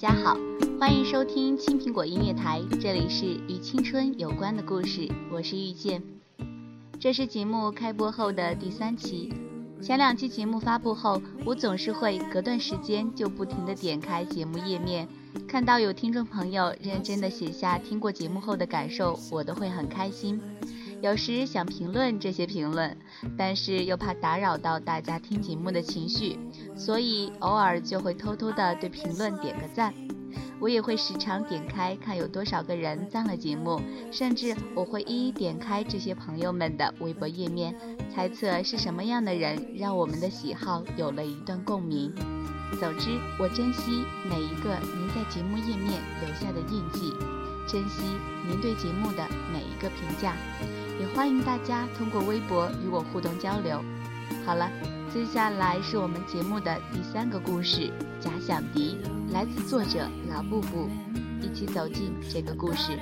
大家好，欢迎收听青苹果音乐台，这里是与青春有关的故事，我是遇见。这是节目开播后的第三期，前两期节目发布后，我总是会隔段时间就不停的点开节目页面，看到有听众朋友认真的写下听过节目后的感受，我都会很开心。有时想评论这些评论，但是又怕打扰到大家听节目的情绪，所以偶尔就会偷偷的对评论点个赞。我也会时常点开看有多少个人赞了节目，甚至我会一一点开这些朋友们的微博页面，猜测是什么样的人让我们的喜好有了一段共鸣。总之，我珍惜每一个您在节目页面留下的印记，珍惜您对节目的每一个评价。也欢迎大家通过微博与我互动交流。好了，接下来是我们节目的第三个故事《假想敌》，来自作者老布布，一起走进这个故事。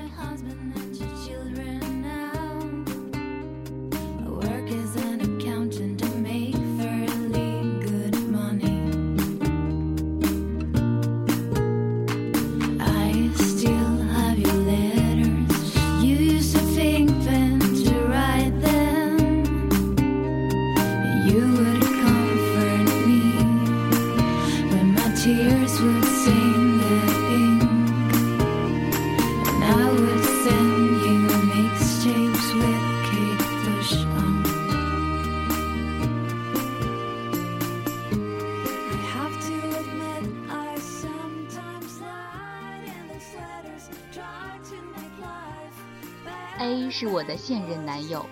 现任男友，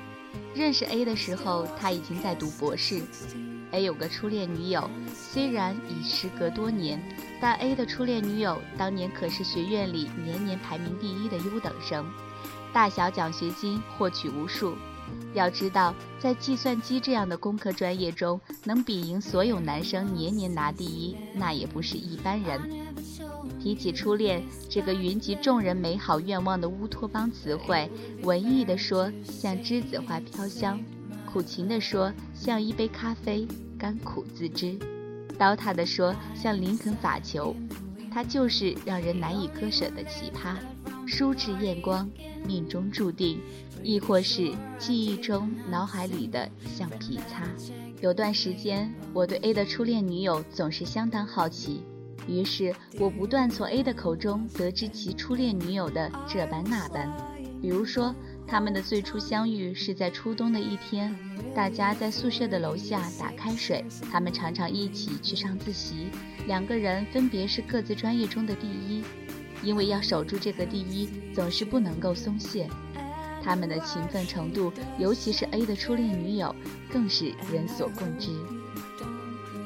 认识 A 的时候，他已经在读博士。A 有个初恋女友，虽然已时隔多年，但 A 的初恋女友当年可是学院里年年排名第一的优等生，大小奖学金获取无数。要知道，在计算机这样的工科专业中，能比赢所有男生年年拿第一，那也不是一般人。提起初恋这个云集众人美好愿望的乌托邦词汇，文艺的说像栀子花飘香，苦情的说像一杯咖啡甘苦自知，刀塔的说像林肯法球，它就是让人难以割舍的奇葩，书至艳光，命中注定。亦或是记忆中、脑海里的橡皮擦。有段时间，我对 A 的初恋女友总是相当好奇，于是我不断从 A 的口中得知其初恋女友的这般那般。比如说，他们的最初相遇是在初冬的一天，大家在宿舍的楼下打开水，他们常常一起去上自习，两个人分别是各自专业中的第一，因为要守住这个第一，总是不能够松懈。他们的勤奋程度，尤其是 A 的初恋女友，更是人所共知。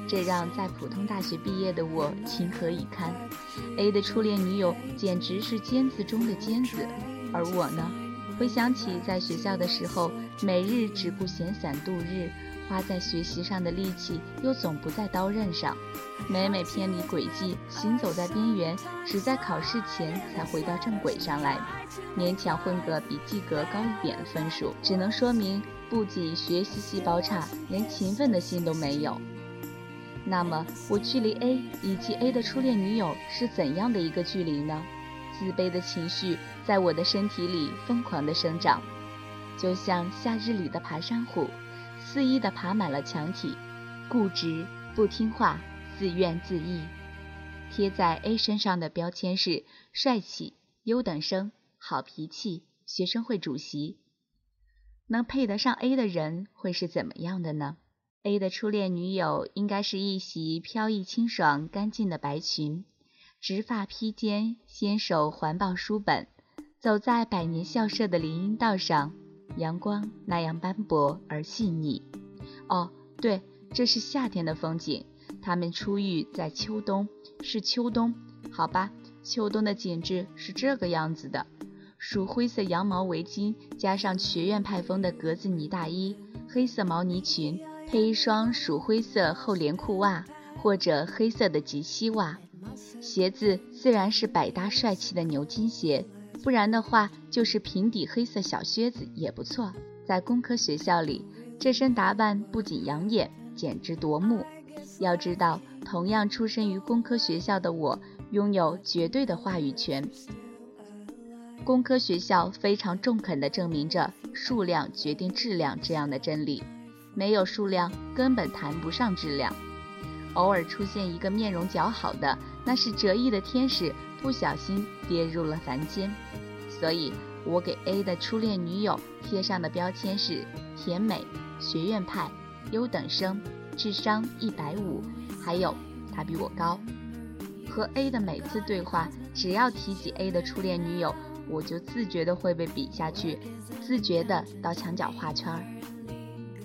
这让在普通大学毕业的我情何以堪？A 的初恋女友简直是尖子中的尖子，而我呢？回想起在学校的时候，每日只顾闲散度日。花在学习上的力气又总不在刀刃上，每每偏离轨迹，行走在边缘，只在考试前才回到正轨上来，勉强混个比及格高一点的分数，只能说明不仅学习细胞差，连勤奋的心都没有。那么，我距离 A 以及 A 的初恋女友是怎样的一个距离呢？自卑的情绪在我的身体里疯狂地生长，就像夏日里的爬山虎。肆意地爬满了墙体，固执、不听话、自怨自艾。贴在 A 身上的标签是帅气、优等生、好脾气、学生会主席。能配得上 A 的人会是怎么样的呢？A 的初恋女友应该是一袭飘逸清爽、干净的白裙，直发披肩，纤手环抱书本，走在百年校舍的林荫道上，阳光那样斑驳而细腻。哦，对，这是夏天的风景。他们初遇在秋冬，是秋冬，好吧？秋冬的景致是这个样子的：鼠灰色羊毛围巾，加上学院派风的格子呢大衣，黑色毛呢裙，配一双鼠灰色厚连裤袜或者黑色的及膝袜，鞋子自然是百搭帅气的牛津鞋，不然的话就是平底黑色小靴子也不错。在工科学校里，这身打扮不仅养眼，简直夺目。要知道，同样出身于工科学校的我，拥有绝对的话语权。工科学校非常中肯地证明着“数量决定质量”这样的真理，没有数量根本谈不上质量。偶尔出现一个面容姣好的，那是折翼的天使不小心跌入了凡间。所以，我给 A 的初恋女友贴上的标签是甜美、学院派、优等生。智商一百五，还有她比我高。和 A 的每次对话，只要提起 A 的初恋女友，我就自觉的会被比下去，自觉的到墙角画圈儿。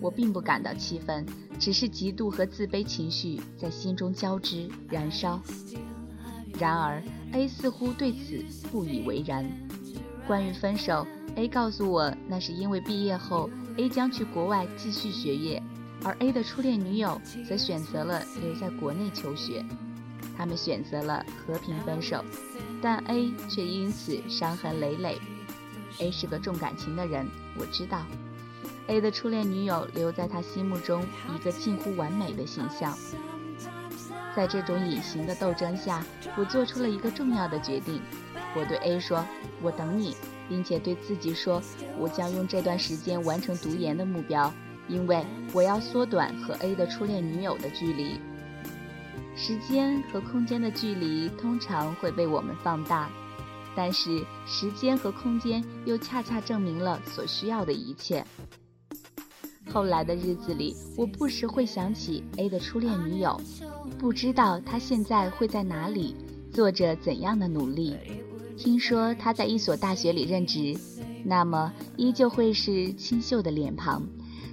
我并不感到气愤，只是嫉妒和自卑情绪在心中交织燃烧。然而 A 似乎对此不以为然。关于分手，A 告诉我，那是因为毕业后 A 将去国外继续学业。而 A 的初恋女友则选择了留在国内求学，他们选择了和平分手，但 A 却因此伤痕累累。A 是个重感情的人，我知道。A 的初恋女友留在他心目中一个近乎完美的形象。在这种隐形的斗争下，我做出了一个重要的决定。我对 A 说：“我等你，并且对自己说，我将用这段时间完成读研的目标。”因为我要缩短和 A 的初恋女友的距离，时间和空间的距离通常会被我们放大，但是时间和空间又恰恰证明了所需要的一切。后来的日子里，我不时会想起 A 的初恋女友，不知道她现在会在哪里，做着怎样的努力。听说她在一所大学里任职，那么依旧会是清秀的脸庞。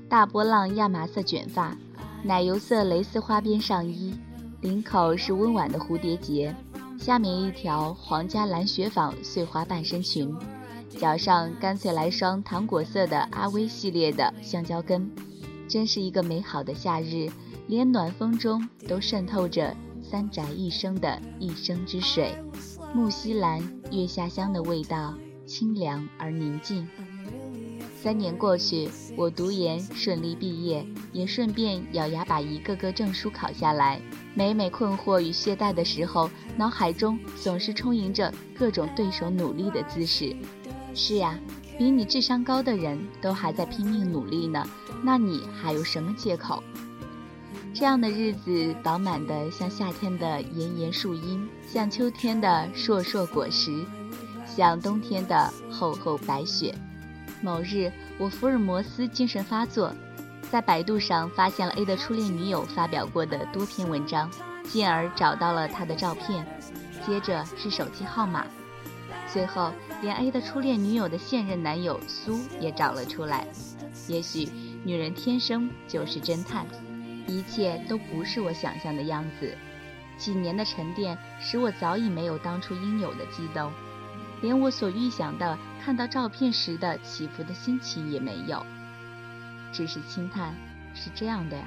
大波浪亚麻色卷发，奶油色蕾丝花边上衣，领口是温婉的蝴蝶结，下面一条皇家蓝雪纺碎花半身裙，脚上干脆来双糖果色的阿威系列的橡胶跟，真是一个美好的夏日，连暖风中都渗透着三宅一生的一生之水，木樨兰月下香的味道，清凉而宁静。三年过去，我读研顺利毕业，也顺便咬牙把一个个证书考下来。每每困惑与懈怠的时候，脑海中总是充盈着各种对手努力的姿势。是呀，比你智商高的人都还在拼命努力呢，那你还有什么借口？这样的日子饱满的像夏天的炎炎树荫，像秋天的硕硕果实，像冬天的厚厚白雪。某日，我福尔摩斯精神发作，在百度上发现了 A 的初恋女友发表过的多篇文章，进而找到了他的照片，接着是手机号码，最后连 A 的初恋女友的现任男友苏也找了出来。也许女人天生就是侦探，一切都不是我想象的样子。几年的沉淀使我早已没有当初应有的激动。连我所预想的看到照片时的起伏的心情也没有，只是轻叹：是这样的呀。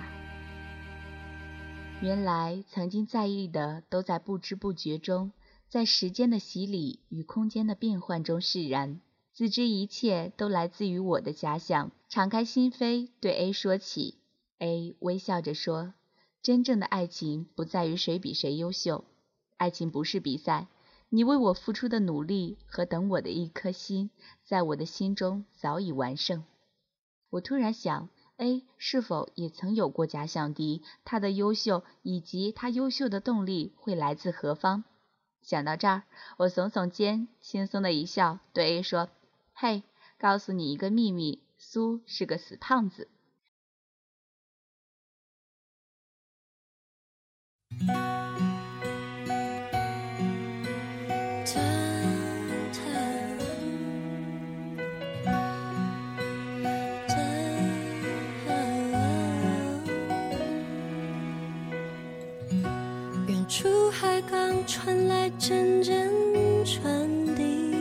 原来曾经在意的都在不知不觉中，在时间的洗礼与空间的变换中释然，自知一切都来自于我的假想。敞开心扉对 A 说起，A 微笑着说：“真正的爱情不在于谁比谁优秀，爱情不是比赛。”你为我付出的努力和等我的一颗心，在我的心中早已完胜。我突然想 A 是否也曾有过假想敌？他的优秀以及他优秀的动力会来自何方？想到这儿，我耸耸肩，轻松的一笑，对 A 说：“嘿，告诉你一个秘密，苏是个死胖子。”出海港传来阵阵传递，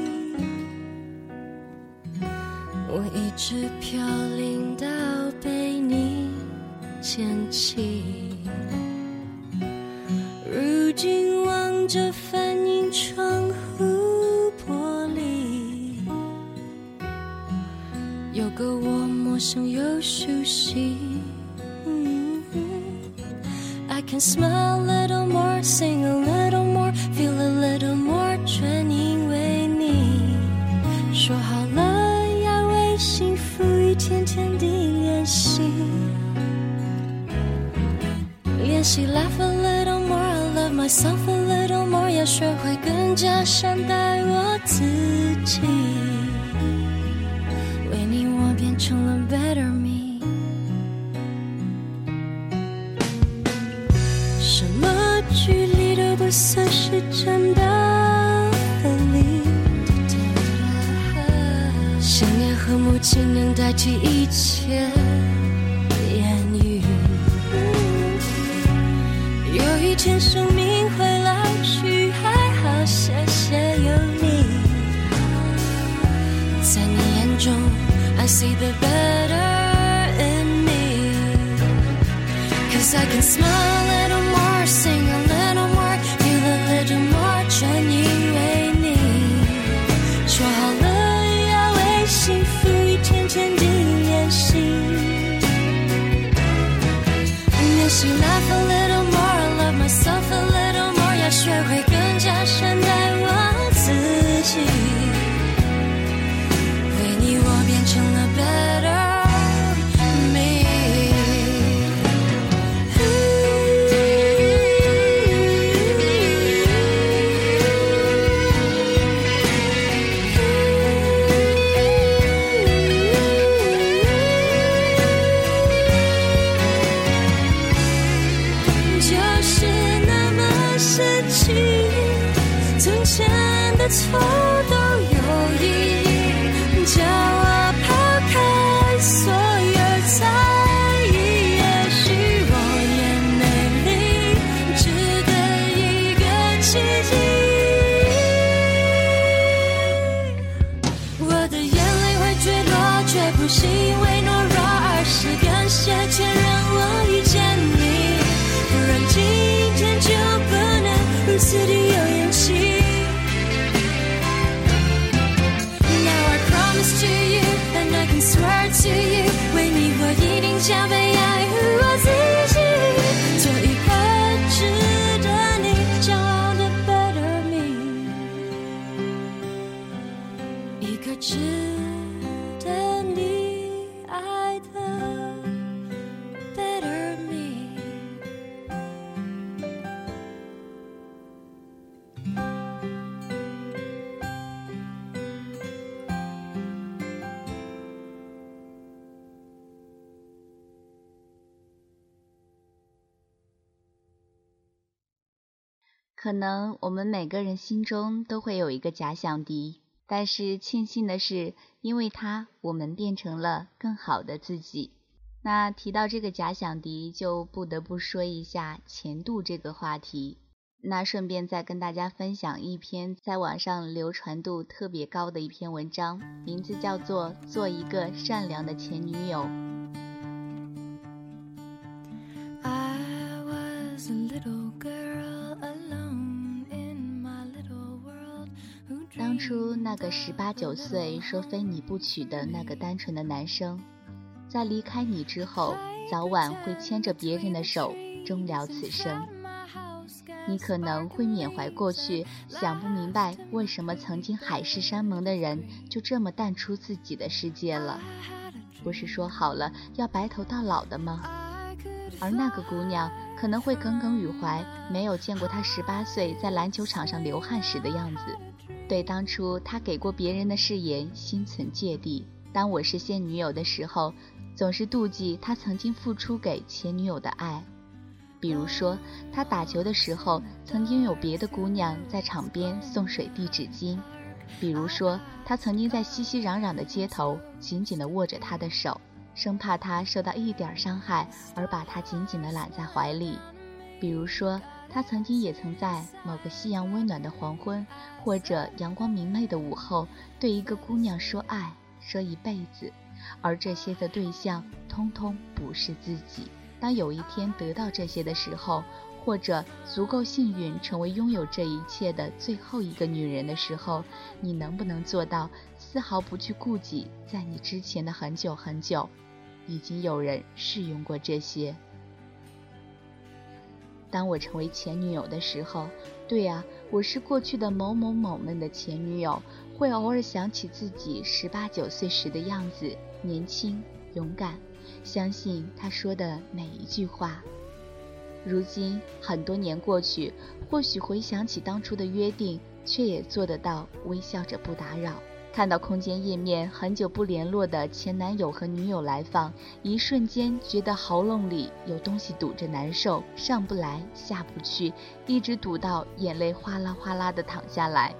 我一直飘零到被你捡起。如今望着反映窗户玻璃，有个我陌生又熟悉。I can smell 练习 laugh a little more, I love myself a little more，要学会更加善待我自己，为你我变成了 better me，什么距离都不算。是真的分离，想念和母亲能代替一切有一天生命会老去，还好谢谢有你，在你眼中，I see the better in me，cause I can smile a little more，sing a 就是那么神奇。从前的错都有意义叫我抛开所 jamais 可能我们每个人心中都会有一个假想敌，但是庆幸的是，因为他，我们变成了更好的自己。那提到这个假想敌，就不得不说一下前度这个话题。那顺便再跟大家分享一篇在网上流传度特别高的一篇文章，名字叫做《做一个善良的前女友》。当初那个十八九岁说非你不娶的那个单纯的男生，在离开你之后，早晚会牵着别人的手终了此生。你可能会缅怀过去，想不明白为什么曾经海誓山盟的人就这么淡出自己的世界了。不是说好了要白头到老的吗？而那个姑娘可能会耿耿于怀，没有见过他十八岁在篮球场上流汗时的样子，对当初他给过别人的誓言心存芥蒂。当我是现女友的时候，总是妒忌他曾经付出给前女友的爱。比如说，他打球的时候，曾经有别的姑娘在场边送水递纸巾；比如说，他曾经在熙熙攘攘的街头紧紧地握着她的手，生怕她受到一点伤害而把她紧紧地揽在怀里；比如说，他曾经也曾在某个夕阳温暖的黄昏，或者阳光明媚的午后，对一个姑娘说爱，说一辈子，而这些的对象通通不是自己。当有一天得到这些的时候，或者足够幸运成为拥有这一切的最后一个女人的时候，你能不能做到丝毫不去顾及，在你之前的很久很久，已经有人试用过这些？当我成为前女友的时候，对呀，我是过去的某某某们的前女友，会偶尔想起自己十八九岁时的样子，年轻勇敢。相信他说的每一句话。如今很多年过去，或许回想起当初的约定，却也做得到微笑着不打扰。看到空间页面很久不联络的前男友和女友来访，一瞬间觉得喉咙里有东西堵着难受，上不来下不去，一直堵到眼泪哗啦哗啦的淌下来。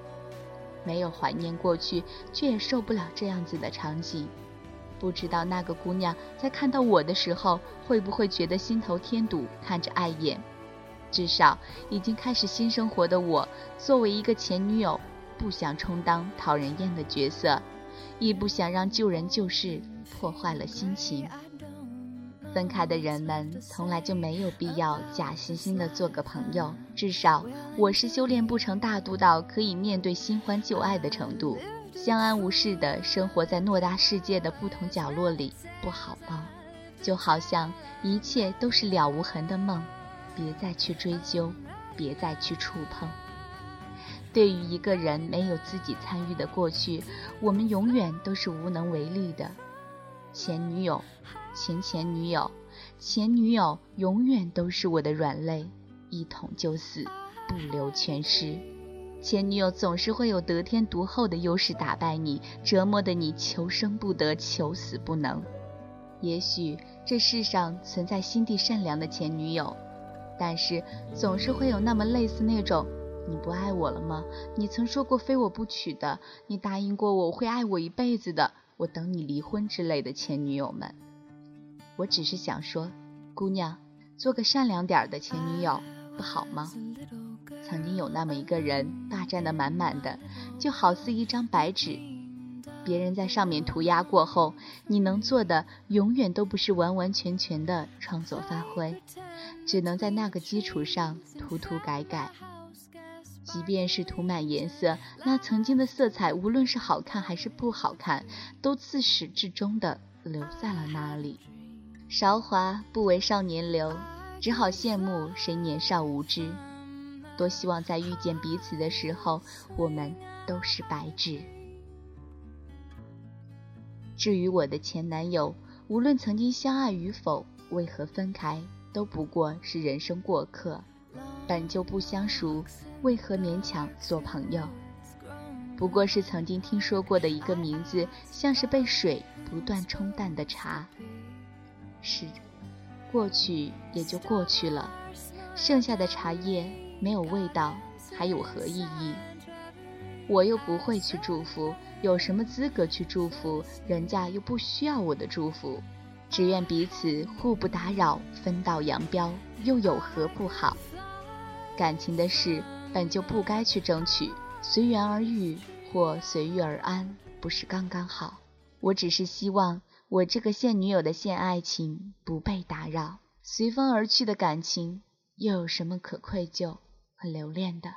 没有怀念过去，却也受不了这样子的场景。不知道那个姑娘在看到我的时候，会不会觉得心头添堵，看着碍眼？至少已经开始新生活的我，作为一个前女友，不想充当讨人厌的角色，亦不想让旧人旧事破坏了心情。分开的人们从来就没有必要假惺惺的做个朋友，至少我是修炼不成大度到可以面对新欢旧爱的程度。相安无事的生活在偌大世界的不同角落里，不好吗？就好像一切都是了无痕的梦，别再去追究，别再去触碰。对于一个人没有自己参与的过去，我们永远都是无能为力的。前女友，前前女友，前女友永远都是我的软肋，一捅就死，不留全尸。前女友总是会有得天独厚的优势打败你，折磨的你求生不得，求死不能。也许这世上存在心地善良的前女友，但是总是会有那么类似那种“你不爱我了吗？你曾说过非我不娶的，你答应过我会爱我一辈子的，我等你离婚”之类的前女友们。我只是想说，姑娘，做个善良点的前女友不好吗？曾经有那么一个人，霸占的满满的，就好似一张白纸，别人在上面涂鸦过后，你能做的永远都不是完完全全的创作发挥，只能在那个基础上涂涂改改。即便是涂满颜色，那曾经的色彩，无论是好看还是不好看，都自始至终的留在了那里。韶华不为少年留，只好羡慕谁年少无知。多希望在遇见彼此的时候，我们都是白纸。至于我的前男友，无论曾经相爱与否，为何分开，都不过是人生过客。本就不相熟，为何勉强做朋友？不过是曾经听说过的一个名字，像是被水不断冲淡的茶。是，过去也就过去了，剩下的茶叶。没有味道，还有何意义？我又不会去祝福，有什么资格去祝福？人家又不需要我的祝福，只愿彼此互不打扰，分道扬镳，又有何不好？感情的事本就不该去争取，随缘而遇或随遇而安，不是刚刚好？我只是希望我这个现女友的现爱情不被打扰，随风而去的感情又有什么可愧疚？和留恋的。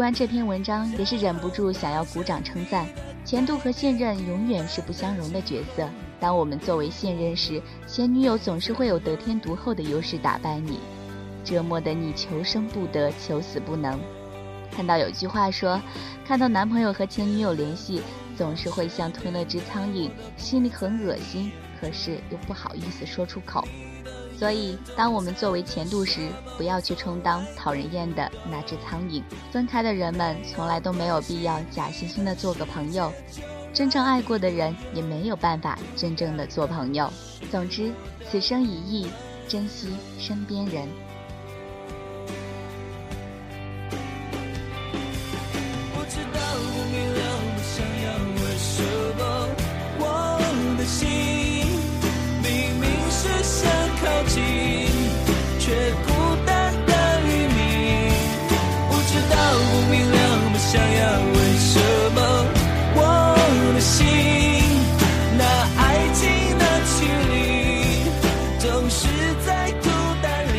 读完这篇文章，也是忍不住想要鼓掌称赞。前度和现任永远是不相容的角色。当我们作为现任时，前女友总是会有得天独厚的优势打败你，折磨得你求生不得，求死不能。看到有句话说，看到男朋友和前女友联系，总是会像吞了只苍蝇，心里很恶心，可是又不好意思说出口。所以，当我们作为前度时，不要去充当讨人厌的那只苍蝇。分开的人们从来都没有必要假惺惺的做个朋友，真正爱过的人也没有办法真正的做朋友。总之，此生一意，珍惜身边人。那爱情的距离，总是在孤单里，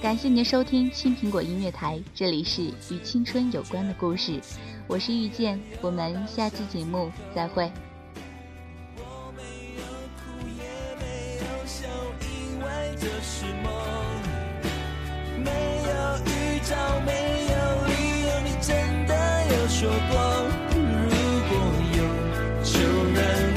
感谢您收听青苹果音乐台，这里是与青春有关的故事，我是遇见，我们下期节目再会。没有哭也没，说过，如果有，就让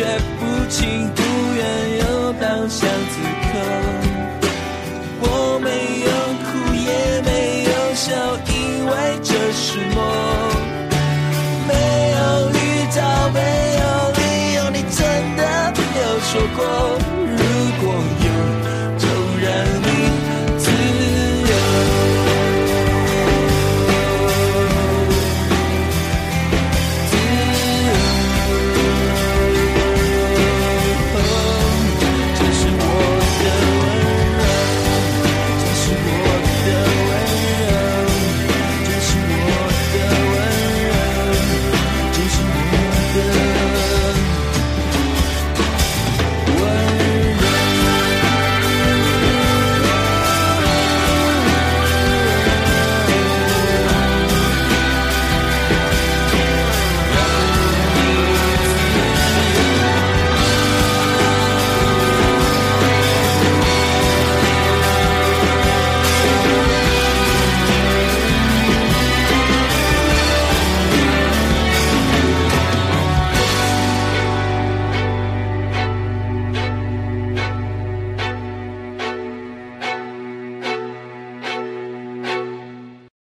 觉，不情不愿，又到像此刻。我没有哭，也没有笑，因为这是梦。没有预兆，没有理由，你真的有说过，